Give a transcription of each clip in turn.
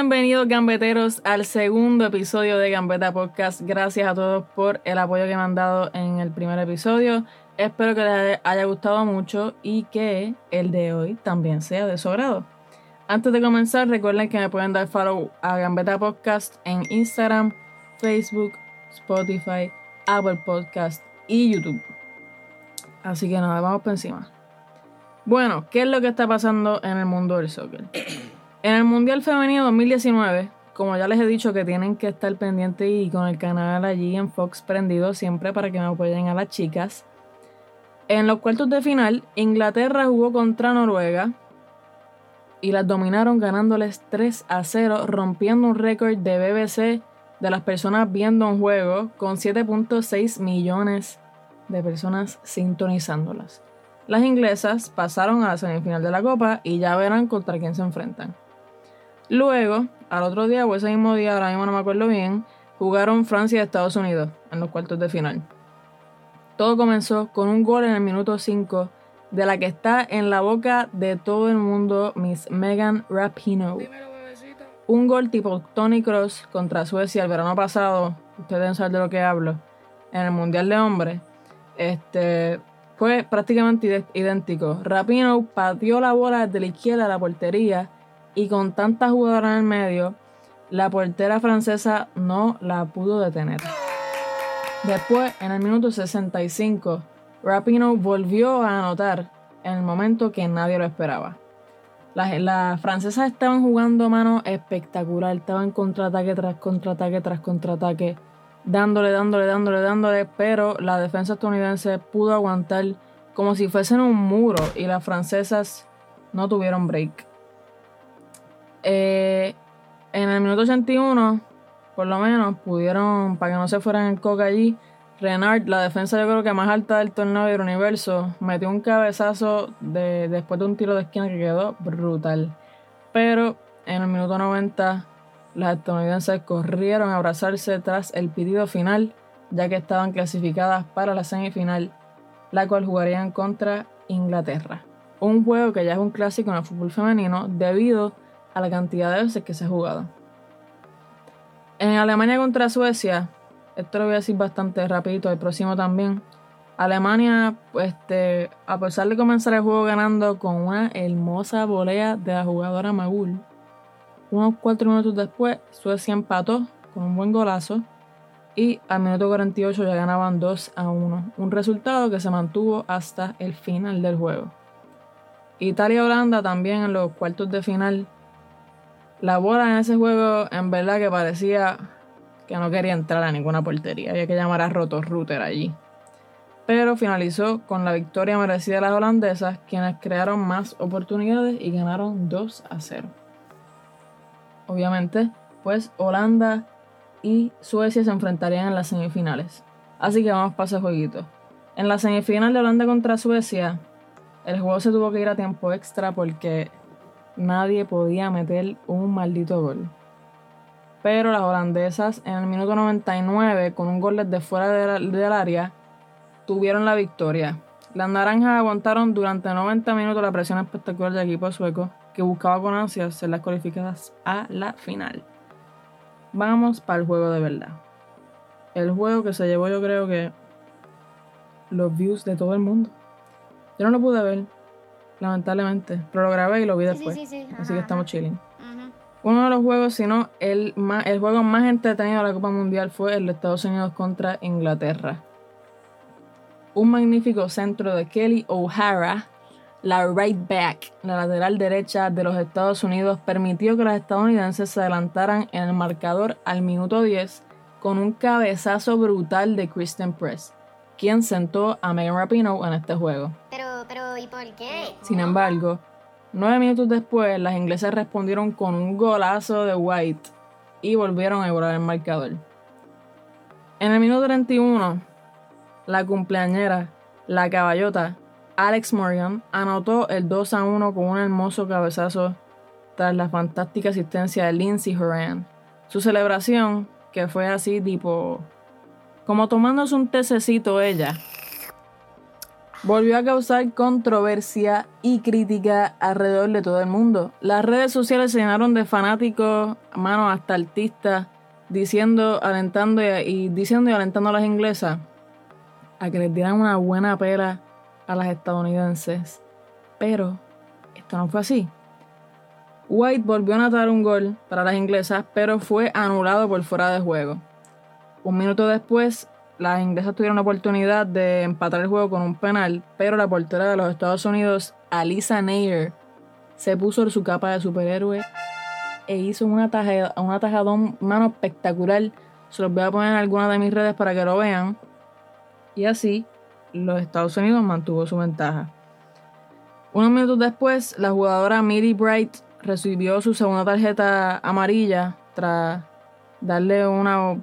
Bienvenidos gambeteros al segundo episodio de Gambeta Podcast. Gracias a todos por el apoyo que me han dado en el primer episodio. Espero que les haya gustado mucho y que el de hoy también sea de su agrado. Antes de comenzar, recuerden que me pueden dar follow a Gambeta Podcast en Instagram, Facebook, Spotify, Apple Podcast y YouTube. Así que nada, vamos por encima. Bueno, ¿qué es lo que está pasando en el mundo del soccer? En el Mundial Femenino 2019, como ya les he dicho que tienen que estar pendientes y con el canal allí en Fox prendido siempre para que me apoyen a las chicas. En los cuartos de final, Inglaterra jugó contra Noruega y las dominaron ganándoles 3 a 0, rompiendo un récord de BBC de las personas viendo un juego con 7.6 millones de personas sintonizándolas. Las inglesas pasaron a la semifinal de la Copa y ya verán contra quién se enfrentan. Luego, al otro día o ese mismo día, ahora mismo no me acuerdo bien, jugaron Francia y Estados Unidos en los cuartos de final. Todo comenzó con un gol en el minuto 5 de la que está en la boca de todo el mundo, Miss Megan Rapinoe. Un gol tipo Tony Cross contra Suecia el verano pasado, ustedes deben saber de lo que hablo, en el Mundial de Hombres. Este, fue prácticamente idéntico. Rapinoe pateó la bola desde la izquierda a la portería y con tantas jugadoras en el medio, la portera francesa no la pudo detener. Después, en el minuto 65, Rapino volvió a anotar en el momento que nadie lo esperaba. Las, francesas estaban jugando mano espectacular, estaban contraataque tras contraataque tras contraataque, dándole, dándole, dándole, dándole, pero la defensa estadounidense pudo aguantar como si fuesen un muro y las francesas no tuvieron break. Eh, en el minuto 81, por lo menos, pudieron, para que no se fueran el coca allí, Renard, la defensa yo creo que más alta del torneo del universo, metió un cabezazo de, después de un tiro de esquina que quedó brutal. Pero en el minuto 90, las estadounidenses corrieron a abrazarse tras el pedido final, ya que estaban clasificadas para la semifinal, la cual jugarían contra Inglaterra. Un juego que ya es un clásico en el fútbol femenino debido a a la cantidad de veces que se ha jugado. En Alemania contra Suecia, esto lo voy a decir bastante rapidito, el próximo también. Alemania, este, a pesar de comenzar el juego ganando con una hermosa volea de la jugadora Magul, unos cuatro minutos después, Suecia empató con un buen golazo y al minuto 48 ya ganaban 2 a 1, un resultado que se mantuvo hasta el final del juego. Italia-Holanda también en los cuartos de final la bola en ese juego, en verdad que parecía que no quería entrar a ninguna portería. Había que llamar a Roto Router allí. Pero finalizó con la victoria merecida de las holandesas, quienes crearon más oportunidades y ganaron 2 a 0. Obviamente, pues Holanda y Suecia se enfrentarían en las semifinales. Así que vamos para ese jueguito. En la semifinal de Holanda contra Suecia, el juego se tuvo que ir a tiempo extra porque nadie podía meter un maldito gol. Pero las holandesas en el minuto 99, con un gol desde fuera del área, tuvieron la victoria. Las naranjas aguantaron durante 90 minutos la presión espectacular del equipo sueco, que buscaba con ansias ser las cualificadas a la final. Vamos para el juego de verdad. El juego que se llevó yo creo que los views de todo el mundo. Yo no lo pude ver, lamentablemente. Pero lo grabé y lo vi después. Así que estamos chilling. Uno de los juegos, si no, el, el juego más entretenido de la Copa Mundial fue el de Estados Unidos contra Inglaterra. Un magnífico centro de Kelly O'Hara, la right back, la lateral derecha de los Estados Unidos, permitió que los estadounidenses se adelantaran en el marcador al minuto 10 con un cabezazo brutal de Christian Press quien sentó a Megan Rapinoe en este juego. Pero, pero, ¿y por qué? Sin embargo, nueve minutos después, las inglesas respondieron con un golazo de White y volvieron a igualar el marcador. En el minuto 31, la cumpleañera, la caballota, Alex Morgan, anotó el 2 a 1 con un hermoso cabezazo tras la fantástica asistencia de Lindsay Horan. Su celebración, que fue así tipo como tomándose un tececito ella. volvió a causar controversia y crítica alrededor de todo el mundo. Las redes sociales se llenaron de fanáticos, manos hasta artistas, diciendo, alentando y, diciendo y alentando a las inglesas a que les dieran una buena pela a las estadounidenses. Pero esto no fue así. White volvió a anotar un gol para las inglesas, pero fue anulado por fuera de juego. Un minuto después, las inglesas tuvieron la oportunidad de empatar el juego con un penal, pero la portera de los Estados Unidos, Alisa Nair, se puso su capa de superhéroe e hizo una tajada, una tajadón mano espectacular. Se los voy a poner en alguna de mis redes para que lo vean. Y así, los Estados Unidos mantuvo su ventaja. Unos minutos después, la jugadora Millie Bright recibió su segunda tarjeta amarilla tras darle una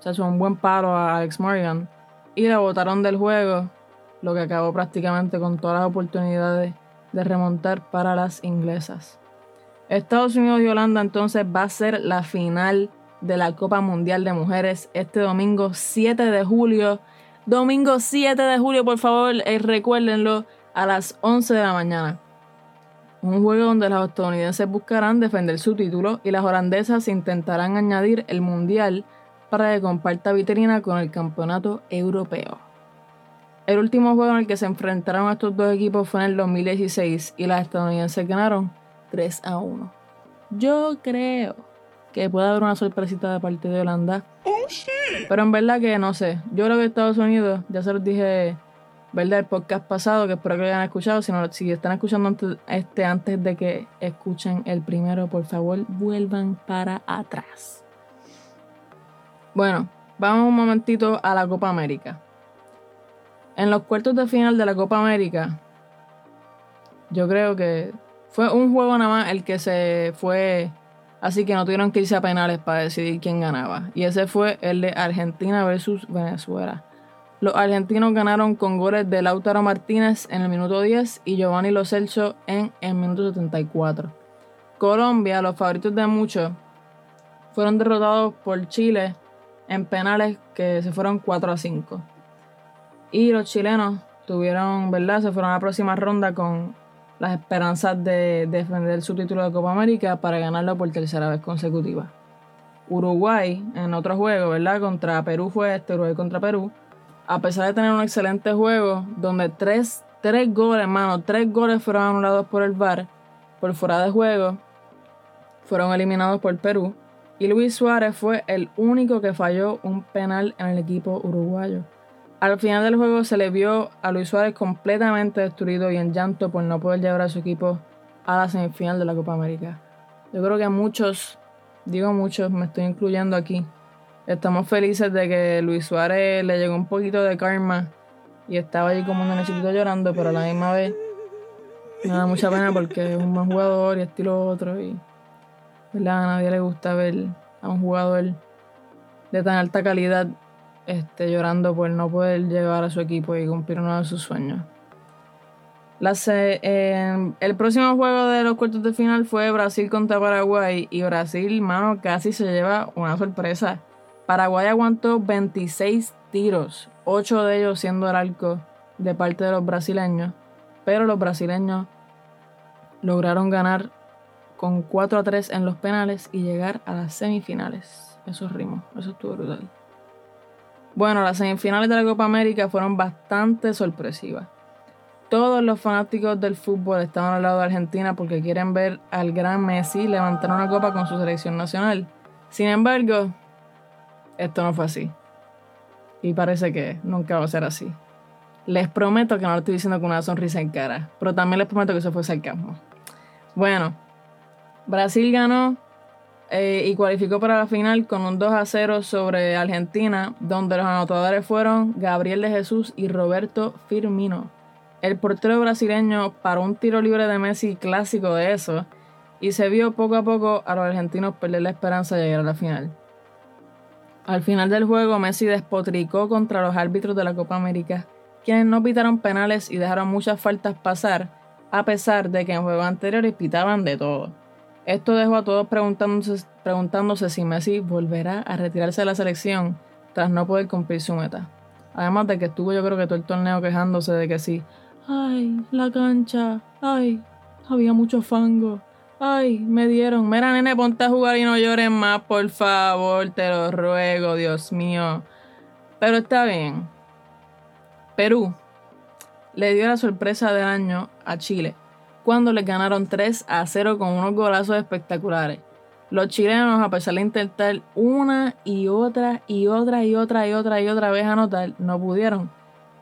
se sea, un buen paro a Alex Morgan y la botaron del juego, lo que acabó prácticamente con todas las oportunidades de remontar para las inglesas. Estados Unidos y Holanda entonces va a ser la final de la Copa Mundial de Mujeres este domingo 7 de julio. Domingo 7 de julio, por favor, eh, recuérdenlo a las 11 de la mañana. Un juego donde los estadounidenses buscarán defender su título y las holandesas intentarán añadir el Mundial para que comparta vitrina con el campeonato europeo. El último juego en el que se enfrentaron estos dos equipos fue en el 2016 y las estadounidenses ganaron 3 a 1. Yo creo que puede haber una sorpresita de parte de Holanda. Pero en verdad que no sé. Yo creo que Estados Unidos, ya se los dije, ¿verdad? El podcast pasado, que espero que lo hayan escuchado. Si, no, si están escuchando antes, este, antes de que escuchen el primero, por favor, vuelvan para atrás. Bueno, vamos un momentito a la Copa América. En los cuartos de final de la Copa América, yo creo que fue un juego nada más el que se fue, así que no tuvieron que irse a penales para decidir quién ganaba. Y ese fue el de Argentina versus Venezuela. Los argentinos ganaron con goles de Lautaro Martínez en el minuto 10 y Giovanni Lo Celso en el minuto 74. Colombia, los favoritos de muchos, fueron derrotados por Chile en penales que se fueron 4 a 5. Y los chilenos tuvieron, ¿verdad? Se fueron a la próxima ronda con las esperanzas de defender su título de Copa América para ganarlo por tercera vez consecutiva. Uruguay, en otro juego, ¿verdad? Contra Perú fue este, Uruguay contra Perú. A pesar de tener un excelente juego, donde tres, tres goles, hermano, tres goles fueron anulados por el VAR, por fuera de juego, fueron eliminados por Perú y Luis Suárez fue el único que falló un penal en el equipo uruguayo. Al final del juego se le vio a Luis Suárez completamente destruido y en llanto por no poder llevar a su equipo a la semifinal de la Copa América. Yo creo que muchos, digo muchos, me estoy incluyendo aquí, estamos felices de que Luis Suárez le llegó un poquito de karma y estaba allí como un necesito llorando, pero a la misma vez me da mucha pena porque es un buen jugador y estilo otro y a nadie le gusta ver a un jugador de tan alta calidad este, llorando por no poder llevar a su equipo y cumplir uno de sus sueños. el próximo juego de los cuartos de final fue Brasil contra Paraguay y Brasil, mano, casi se lleva una sorpresa. Paraguay aguantó 26 tiros, 8 de ellos siendo el arco de parte de los brasileños, pero los brasileños lograron ganar con 4 a 3 en los penales y llegar a las semifinales. Eso ritmo, eso estuvo brutal. Bueno, las semifinales de la Copa América fueron bastante sorpresivas. Todos los fanáticos del fútbol estaban al lado de Argentina porque quieren ver al gran Messi levantar una copa con su selección nacional. Sin embargo, esto no fue así. Y parece que nunca va a ser así. Les prometo que no lo estoy diciendo con una sonrisa en cara, pero también les prometo que eso fue sarcasmo. Bueno, Brasil ganó eh, y cualificó para la final con un 2 a 0 sobre Argentina, donde los anotadores fueron Gabriel de Jesús y Roberto Firmino. El portero brasileño paró un tiro libre de Messi clásico de eso y se vio poco a poco a los argentinos perder la esperanza de llegar a la final. Al final del juego, Messi despotricó contra los árbitros de la Copa América, quienes no pitaron penales y dejaron muchas faltas pasar, a pesar de que en juegos anteriores pitaban de todo. Esto dejó a todos preguntándose, preguntándose si Messi volverá a retirarse de la selección tras no poder cumplir su meta. Además de que estuvo yo creo que todo el torneo quejándose de que sí. Ay, la cancha. Ay, había mucho fango. Ay, me dieron. Mira, nene, ponte a jugar y no llores más, por favor. Te lo ruego, Dios mío. Pero está bien. Perú le dio la sorpresa del año a Chile cuando le ganaron 3 a 0 con unos golazos espectaculares. Los chilenos, a pesar de intentar una y otra y otra y otra y otra y otra vez anotar, no pudieron.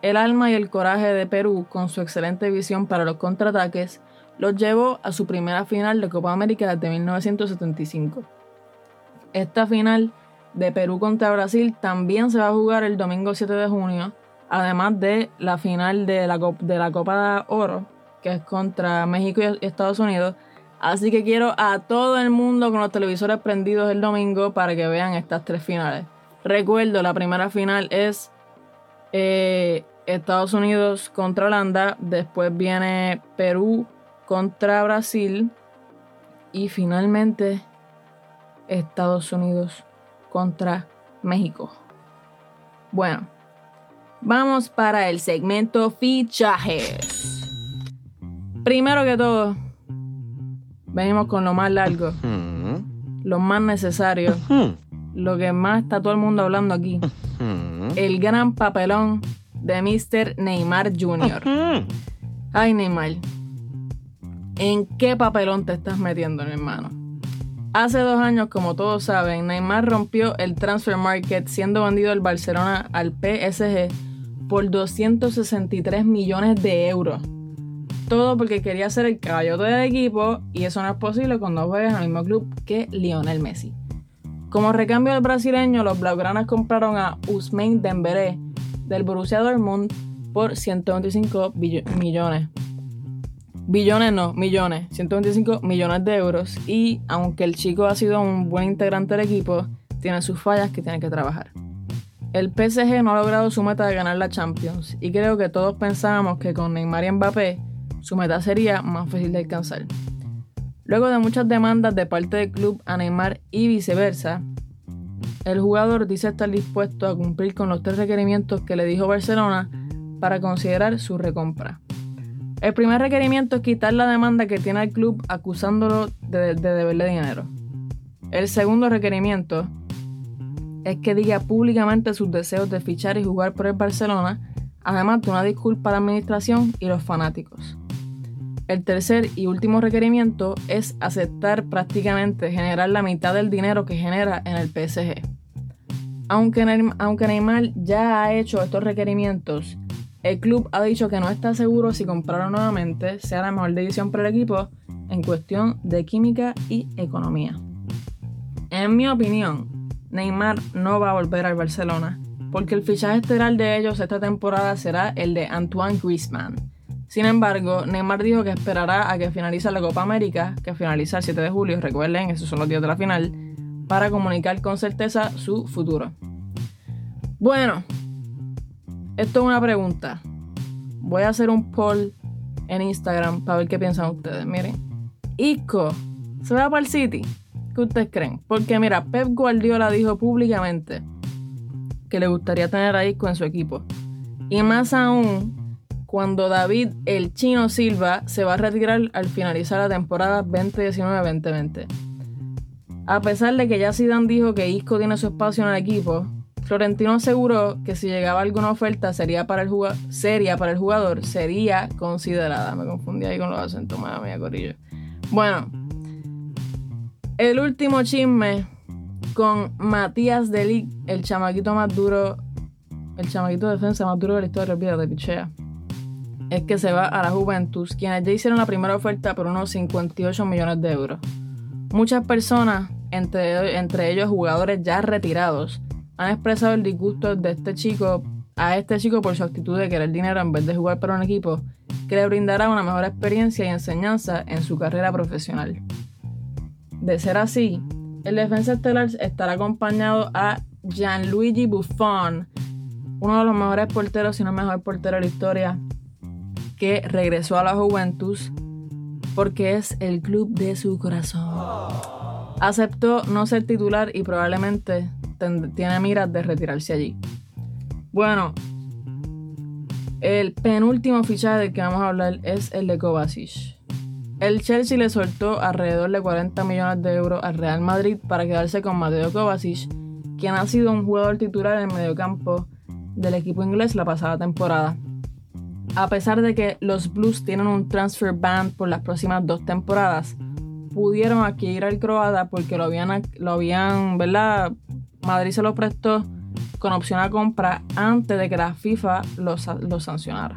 El alma y el coraje de Perú, con su excelente visión para los contraataques, los llevó a su primera final de Copa América desde 1975. Esta final de Perú contra Brasil también se va a jugar el domingo 7 de junio, además de la final de la, de la Copa de Oro, que es contra México y Estados Unidos, Así que quiero a todo el mundo con los televisores prendidos el domingo para que vean estas tres finales. Recuerdo, la primera final es eh, Estados Unidos contra Holanda, después viene Perú contra Brasil y finalmente Estados Unidos contra México. Bueno, vamos para el segmento fichajes. Primero que todo, venimos con lo más largo, lo más necesario, lo que más está todo el mundo hablando aquí. El gran papelón de Mr. Neymar Jr. Ay, Neymar. ¿En qué papelón te estás metiendo, mi hermano? Hace dos años, como todos saben, Neymar rompió el transfer market siendo vendido el Barcelona al PSG por 263 millones de euros. Todo porque quería ser el caballote del equipo y eso no es posible cuando juegas al mismo club que Lionel Messi. Como recambio del brasileño, los blaugranas compraron a Usman Dembélé del Borussia Dortmund por 125 millones. Billones no, millones, 125 millones de euros y aunque el chico ha sido un buen integrante del equipo, tiene sus fallas que tiene que trabajar. El PSG no ha logrado su meta de ganar la Champions y creo que todos pensábamos que con Neymar y Mbappé su meta sería más fácil de alcanzar. Luego de muchas demandas de parte del club a Neymar y viceversa, el jugador dice estar dispuesto a cumplir con los tres requerimientos que le dijo Barcelona para considerar su recompra. El primer requerimiento es quitar la demanda que tiene el club acusándolo de, de deberle dinero. El segundo requerimiento es que diga públicamente sus deseos de fichar y jugar por el Barcelona, además de una disculpa a la administración y los fanáticos. El tercer y último requerimiento es aceptar prácticamente generar la mitad del dinero que genera en el PSG. Aunque, Neymar ya ha hecho estos requerimientos, el club ha dicho que no está seguro si comprarlo nuevamente sea la mejor decisión para el equipo en cuestión de química y economía. En mi opinión, Neymar no va a volver al Barcelona porque el fichaje estelar de ellos esta temporada será el de Antoine Griezmann sin embargo, Neymar dijo que esperará a que finalice la Copa América, que finaliza el 7 de julio, recuerden, esos son los días de la final, para comunicar con certeza su futuro. Bueno, esto es una pregunta. Voy a hacer un poll en Instagram para ver qué piensan ustedes. Miren, Isco se va para el City. ¿Qué ustedes creen? Porque mira, Pep Guardiola dijo públicamente que le gustaría tener a Isco en su equipo. Y más aún, cuando David el Chino Silva se va a retirar al finalizar la temporada 2019-2020. A pesar de que ya Zidane dijo que Isco tiene su espacio en el equipo, Florentino aseguró que si llegaba alguna oferta sería para el seria para el jugador, sería considerada. Me confundí ahí con los acentos, madre mía, corillo. Bueno, el último chisme con Matías Delic, el chamaquito más duro, el chamaquito de defensa más duro de la historia, de pichea es que se va a la Juventus, quienes ya hicieron la primera oferta por unos 58 millones de euros. Muchas personas, entre, entre ellos jugadores ya retirados, han expresado el disgusto de este chico a este chico por su actitud de querer dinero en vez de jugar para un equipo que le brindará una mejor experiencia y enseñanza en su carrera profesional. De ser así, el defensa estelar estará acompañado a Gianluigi Buffon, uno de los mejores porteros, si no mejor portero de la historia que regresó a la Juventus porque es el club de su corazón. Aceptó no ser titular y probablemente tiene miras de retirarse allí. Bueno, El penúltimo fichaje del que vamos a hablar es el de Kovacic. El Chelsea le soltó alrededor de 40 millones de euros al Real Madrid para quedarse con Mateo Kovacic, quien ha sido un jugador titular en el mediocampo del equipo inglés la pasada temporada. A pesar de que los Blues tienen un transfer ban por las próximas dos temporadas, pudieron adquirir al croata porque lo habían, lo habían, ¿verdad? Madrid se lo prestó con opción a compra antes de que la FIFA lo, lo sancionara.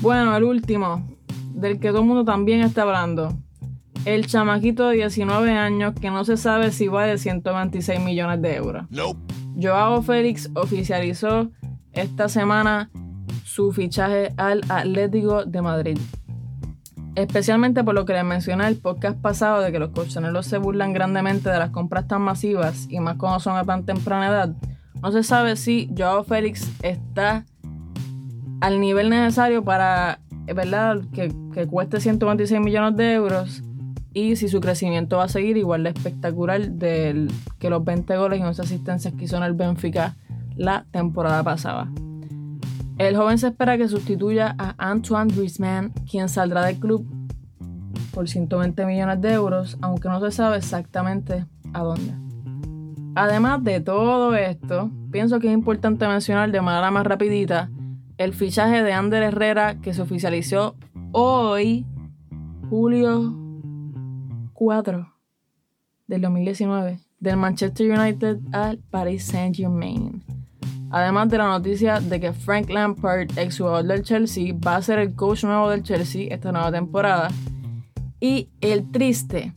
Bueno, el último, del que todo el mundo también está hablando. El chamaquito de 19 años que no se sabe si vale 126 millones de euros. Joao Félix oficializó esta semana su fichaje al Atlético de Madrid. Especialmente por lo que les mencioné el podcast pasado de que los colchoneros se burlan grandemente de las compras tan masivas y más cuando son a tan temprana edad, no se sabe si Joao Félix está al nivel necesario para ¿verdad? Que, que cueste 126 millones de euros y si su crecimiento va a seguir igual de espectacular del, que los 20 goles y 11 asistencias que hizo en el Benfica la temporada pasada. El joven se espera que sustituya a Antoine Griezmann, quien saldrá del club por 120 millones de euros, aunque no se sabe exactamente a dónde. Además de todo esto, pienso que es importante mencionar de manera más rapidita el fichaje de Ander Herrera que se oficializó hoy, julio 4 del 2019, del Manchester United al Paris Saint Germain. Además de la noticia de que Frank Lampard, ex jugador del Chelsea, va a ser el coach nuevo del Chelsea esta nueva temporada. Y el triste,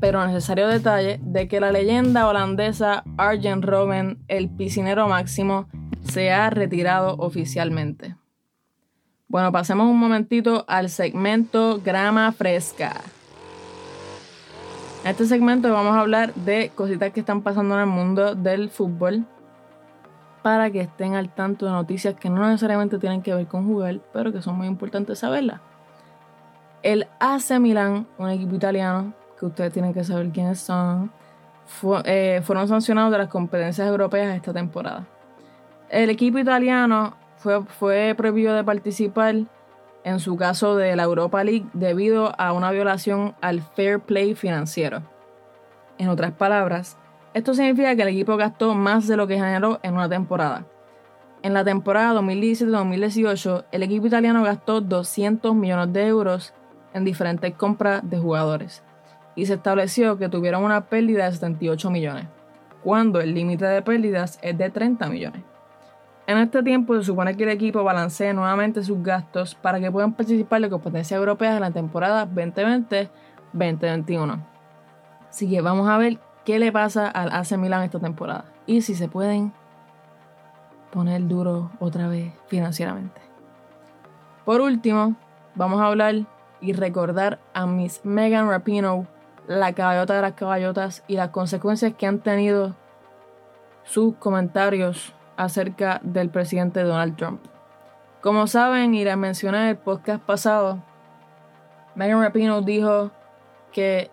pero necesario detalle de que la leyenda holandesa Arjen Robben, el piscinero máximo, se ha retirado oficialmente. Bueno, pasemos un momentito al segmento Grama Fresca. En este segmento vamos a hablar de cositas que están pasando en el mundo del fútbol para que estén al tanto de noticias que no necesariamente tienen que ver con jugar, pero que son muy importantes saberlas. El AC Milan, un equipo italiano que ustedes tienen que saber quiénes son, eh, fueron sancionados de las competencias europeas esta temporada. El equipo italiano fue, fue prohibido de participar en su caso de la Europa League debido a una violación al fair play financiero. En otras palabras, esto significa que el equipo gastó más de lo que generó en una temporada. En la temporada 2017-2018, el equipo italiano gastó 200 millones de euros en diferentes compras de jugadores y se estableció que tuvieron una pérdida de 78 millones, cuando el límite de pérdidas es de 30 millones. En este tiempo se supone que el equipo balancee nuevamente sus gastos para que puedan participar de competencias europeas en la temporada 2020-2021. Así que vamos a ver qué le pasa al AC Milan esta temporada y si se pueden poner duro otra vez financieramente. Por último, vamos a hablar y recordar a Miss Megan Rapinoe, la caballota de las caballotas y las consecuencias que han tenido sus comentarios acerca del presidente Donald Trump. Como saben y les mencioné en el podcast pasado, Megan Rapinoe dijo que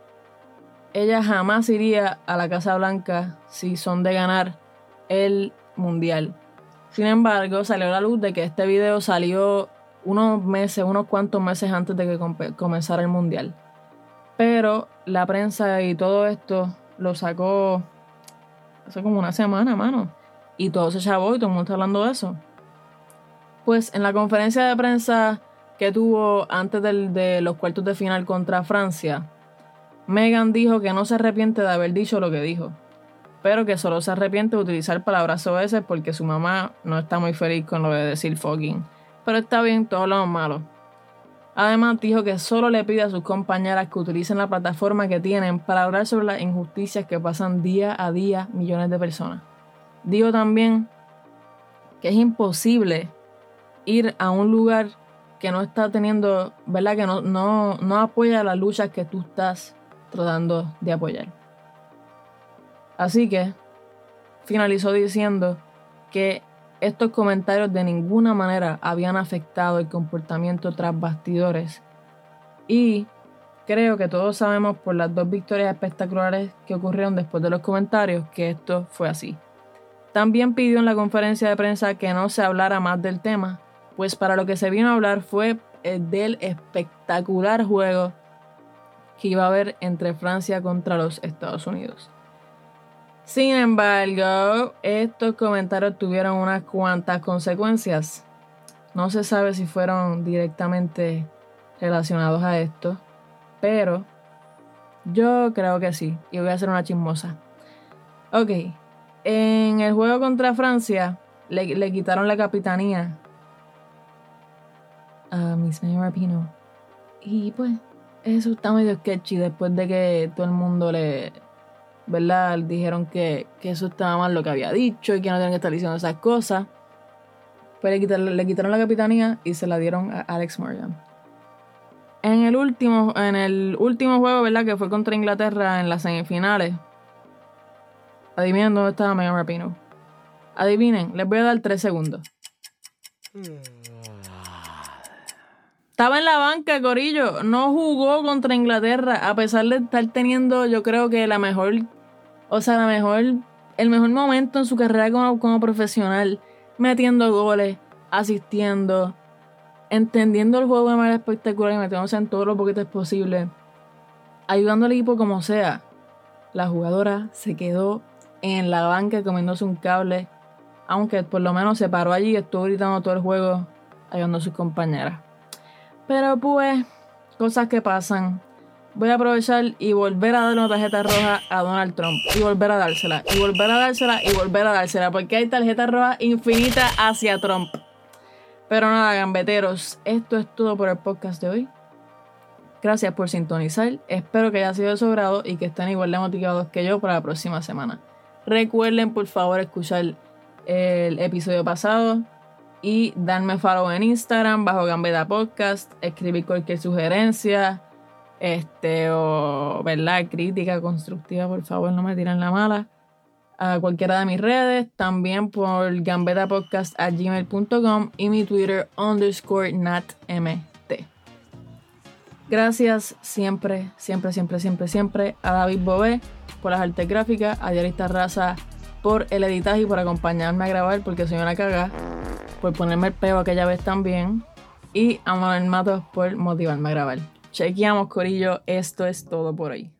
ella jamás iría a la Casa Blanca si son de ganar el mundial. Sin embargo, salió a la luz de que este video salió unos meses, unos cuantos meses antes de que comenzara el mundial. Pero la prensa y todo esto lo sacó hace como una semana, mano. Y todo se chavó y todo el mundo está hablando de eso. Pues en la conferencia de prensa que tuvo antes de los cuartos de final contra Francia, Megan dijo que no se arrepiente de haber dicho lo que dijo, pero que solo se arrepiente de utilizar palabras veces porque su mamá no está muy feliz con lo de decir fucking. Pero está bien, todos lo malo. Además, dijo que solo le pide a sus compañeras que utilicen la plataforma que tienen para hablar sobre las injusticias que pasan día a día millones de personas. Dijo también que es imposible ir a un lugar que no está teniendo, ¿verdad? Que no, no, no apoya las luchas que tú estás tratando de apoyar. Así que finalizó diciendo que estos comentarios de ninguna manera habían afectado el comportamiento tras bastidores y creo que todos sabemos por las dos victorias espectaculares que ocurrieron después de los comentarios que esto fue así. También pidió en la conferencia de prensa que no se hablara más del tema, pues para lo que se vino a hablar fue del espectacular juego que iba a haber entre Francia contra los Estados Unidos. Sin embargo, estos comentarios tuvieron unas cuantas consecuencias. No se sabe si fueron directamente relacionados a esto, pero yo creo que sí, y voy a hacer una chismosa. Ok, en el juego contra Francia le, quitaron la capitanía a Miss Rapino. Y pues, eso está medio sketchy después de que todo el mundo le, ¿verdad? Dijeron que, eso estaba mal lo que había dicho y que no tenían que estar diciendo esas cosas. Pues le quitaron, la capitanía y se la dieron a Alex Morgan. En el último, en el último juego, ¿verdad? Que fue contra Inglaterra en las semifinales. Adivinen dónde estaba Megan Rapino. Adivinen, les voy a dar tres segundos. Estaba en la banca, Corillo. No jugó contra Inglaterra, a pesar de estar teniendo, yo creo que la mejor, o sea, la mejor, el mejor momento en su carrera como, profesional, metiendo goles, asistiendo, entendiendo el juego de manera espectacular y metiéndose en todos los boquetes posibles, ayudando al equipo como sea. La jugadora se quedó en la banca comiéndose un cable, aunque por lo menos se paró allí y estuvo gritando todo el juego ayudando a sus compañeras. Pero pues, cosas que pasan. Voy a aprovechar y volver a darle una tarjeta roja a Donald Trump. Y volver a dársela. Y volver a dársela. Y volver a dársela. Porque hay tarjeta roja infinita hacia Trump. Pero nada, gambeteros. Esto es todo por el podcast de hoy. Gracias por sintonizar. Espero que haya sido de su grado y que estén igual de motivados que yo para la próxima semana. Recuerden por favor escuchar el episodio pasado y darme follow en Instagram bajo Gambeta Podcast, escribir cualquier sugerencia, este o verdad, crítica constructiva, por favor, no me tiren la mala. A cualquiera de mis redes, también por gambetapodcast a gmail.com y mi Twitter underscore natmt. Gracias siempre, siempre, siempre, siempre, siempre a David Bobé por las artes gráficas, a Diarista Raza por el editaje y por acompañarme a grabar porque soy una caga, por ponerme el peo aquella vez también y a Manuel Matos por motivarme a grabar. Chequeamos, Corillo, esto es todo por hoy.